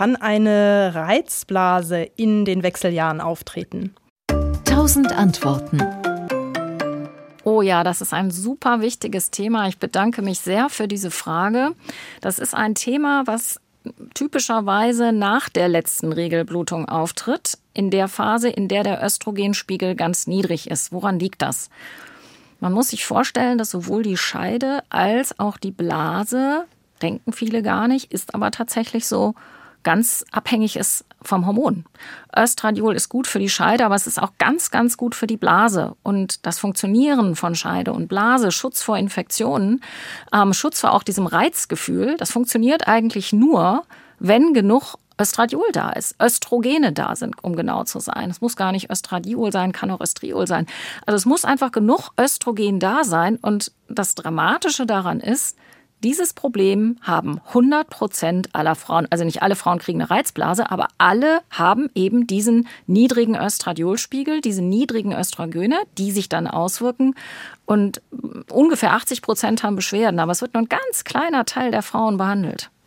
kann eine Reizblase in den Wechseljahren auftreten? Tausend Antworten. Oh ja, das ist ein super wichtiges Thema. Ich bedanke mich sehr für diese Frage. Das ist ein Thema, was typischerweise nach der letzten Regelblutung auftritt, in der Phase, in der der Östrogenspiegel ganz niedrig ist. Woran liegt das? Man muss sich vorstellen, dass sowohl die Scheide als auch die Blase, denken viele gar nicht, ist aber tatsächlich so, ganz abhängig ist vom Hormon. Östradiol ist gut für die Scheide, aber es ist auch ganz, ganz gut für die Blase. Und das Funktionieren von Scheide und Blase, Schutz vor Infektionen, ähm, Schutz vor auch diesem Reizgefühl, das funktioniert eigentlich nur, wenn genug Östradiol da ist, Östrogene da sind, um genau zu sein. Es muss gar nicht Östradiol sein, kann auch Östriol sein. Also es muss einfach genug Östrogen da sein. Und das Dramatische daran ist, dieses Problem haben 100 Prozent aller Frauen, also nicht alle Frauen kriegen eine Reizblase, aber alle haben eben diesen niedrigen Östradiolspiegel, diese niedrigen Östrogene, die sich dann auswirken. Und ungefähr 80 Prozent haben Beschwerden, aber es wird nur ein ganz kleiner Teil der Frauen behandelt.